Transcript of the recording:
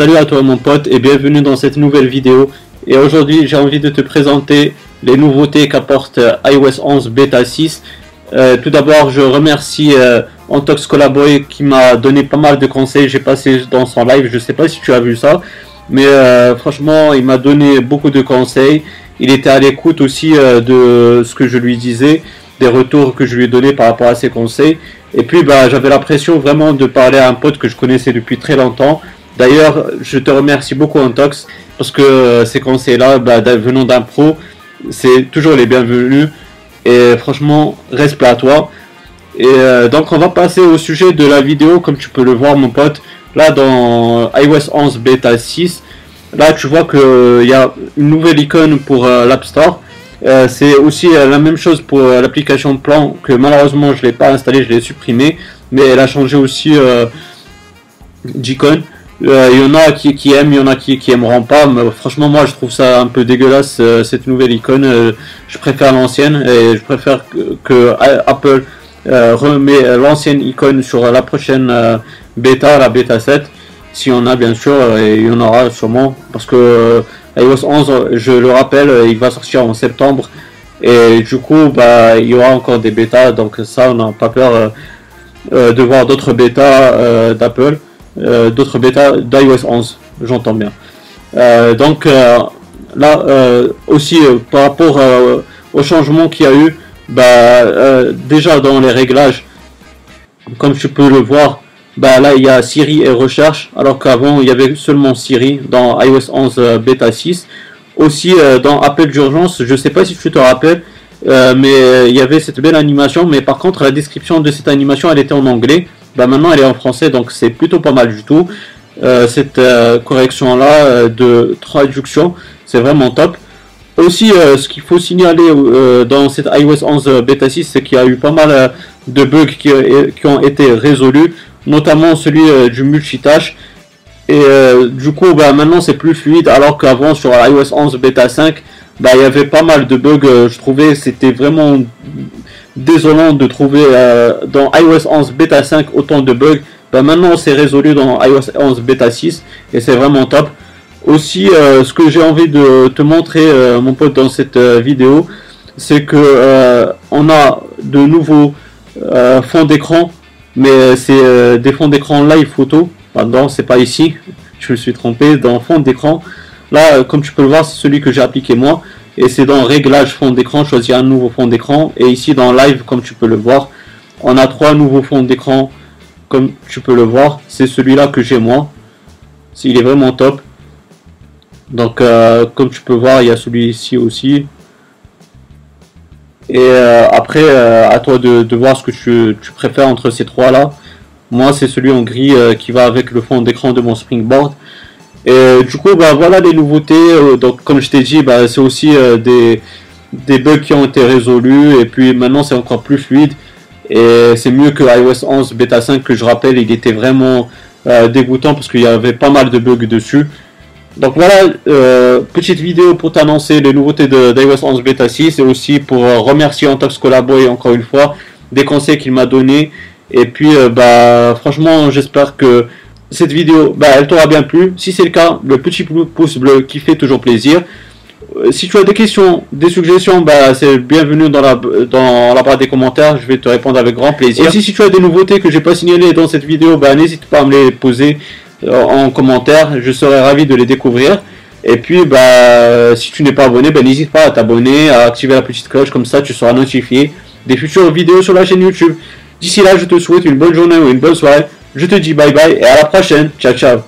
Salut à toi mon pote et bienvenue dans cette nouvelle vidéo. Et aujourd'hui j'ai envie de te présenter les nouveautés qu'apporte euh, iOS 11 Beta 6. Euh, tout d'abord je remercie euh, Antox Collaboy qui m'a donné pas mal de conseils. J'ai passé dans son live, je sais pas si tu as vu ça. Mais franchement il m'a donné beaucoup de conseils. Il était à l'écoute aussi de ce que je lui disais, des retours que je lui ai donnés par rapport à ses conseils. Et puis bah, j'avais l'impression vraiment de parler à un pote que je connaissais depuis très longtemps D'ailleurs, je te remercie beaucoup Antox parce que euh, ces conseils-là, bah, venant d'un pro, c'est toujours les bienvenus. Et franchement, respect à toi. Et euh, donc on va passer au sujet de la vidéo, comme tu peux le voir mon pote. Là dans iOS 11 Beta 6, là tu vois qu'il y a une nouvelle icône pour euh, l'App Store. c'est aussi la même chose pour l'application plan que malheureusement je l'ai pas installé, je l'ai supprimé. Mais elle a changé aussi d'icône. Euh, il y en a qui, qui, aiment, il y en a qui, qui aimeront pas. Mais franchement, moi, je trouve ça un peu dégueulasse euh, cette nouvelle icône. Euh, je préfère l'ancienne et je préfère que, Apple remet l'ancienne icône sur la prochaine bêta, la bêta 7. Si on a, bien sûr, et il y en aura sûrement. Parce que iOS 11, je le rappelle, il va sortir en septembre. Et du coup, bah, il y aura encore des bêtas. Donc, ça, on n'a pas peur de voir d'autres bêtas d'Apple. Euh, d'autres bêtas d'iOS 11, j'entends bien. Euh, donc euh, là aussi par rapport au changement qu'il y a eu, bah, déjà dans les réglages, comme tu peux le voir, bah là il y a Siri et recherche, alors qu'avant il y avait seulement Siri dans iOS 11 bêta 6. Aussi dans appel d'urgence, je sais pas si tu te rappelles, mais il y avait cette belle animation, mais par contre la description de cette animation elle était en anglais. Bah, maintenant elle est en français, donc c'est plutôt pas mal du tout. Euh, cette euh, correction là euh, de traduction, c'est vraiment top. Aussi, ce qu'il faut signaler dans cette iOS 11 bêta 6, c'est qu'il y a eu pas mal de bugs qui, qui, ont été résolus, notamment celui du multitâche. Et du coup, bah, maintenant c'est plus fluide, alors qu'avant sur iOS 11 bêta 5, bah, il y avait pas mal de bugs. je trouvais c'était vraiment désolant de trouver euh, dans iOS 11 bêta 5 autant de bugs. Bah, maintenant c'est résolu dans iOS 11 bêta 6 et c'est vraiment top. Aussi euh, ce que j'ai envie de te montrer euh, mon pote dans cette vidéo c'est que on a de nouveaux fonds d'écran mais c'est des fonds d'écran live photo. Pardon c'est pas ici, je me suis trompé dans fond d'écran. Là comme tu peux le voir c'est celui que j'ai appliqué moi et c'est dans réglage fond d'écran, choisir un nouveau fond d'écran. Et ici dans live, comme tu peux le voir, on a trois nouveaux fonds d'écran, comme tu peux le voir. C'est celui-là que j'ai moi. Il est vraiment top. Donc euh, comme tu peux voir, il y a celui-ci aussi. Et euh, après, euh, à toi de, voir ce que tu, tu préfères entre ces trois-là. Moi, c'est celui en gris qui va avec le fond d'écran de mon Springboard. Et du coup, bah, voilà les nouveautés. Euh, donc, comme je t'ai dit, bah, c'est aussi euh, des, des bugs qui ont été résolus. Et puis maintenant, c'est encore plus fluide. Et c'est mieux que iOS 11 Beta 5 que je rappelle, il était vraiment euh, dégoûtant parce qu'il y avait pas mal de bugs dessus. Donc voilà, petite vidéo pour t'annoncer les nouveautés d'iOS 11 Beta 6 et aussi pour remercier Antox Collaboy encore une fois des conseils qu'il m'a donné. Et puis, bah, franchement, j'espère que cette vidéo, bah, elle t'aura bien plu. Si c'est le cas, le petit pouce bleu qui fait toujours plaisir. Euh, si tu as des questions, des suggestions, bah, c'est bienvenu dans la, dans la barre des commentaires. Je vais te répondre avec grand plaisir. Aussi, si tu as des nouveautés que j'ai pas signalées dans cette vidéo, bah, n'hésite pas à me les poser euh, en commentaire. Je serai ravi de les découvrir. Et puis, bah, si tu n'es pas abonné, bah, n'hésite pas à t'abonner, à activer la petite cloche. Comme ça, tu seras notifié des futures vidéos sur la chaîne YouTube. D'ici là, je te souhaite une bonne journée ou une bonne soirée. Je te dis bye bye et à la prochaine. Ciao, ciao.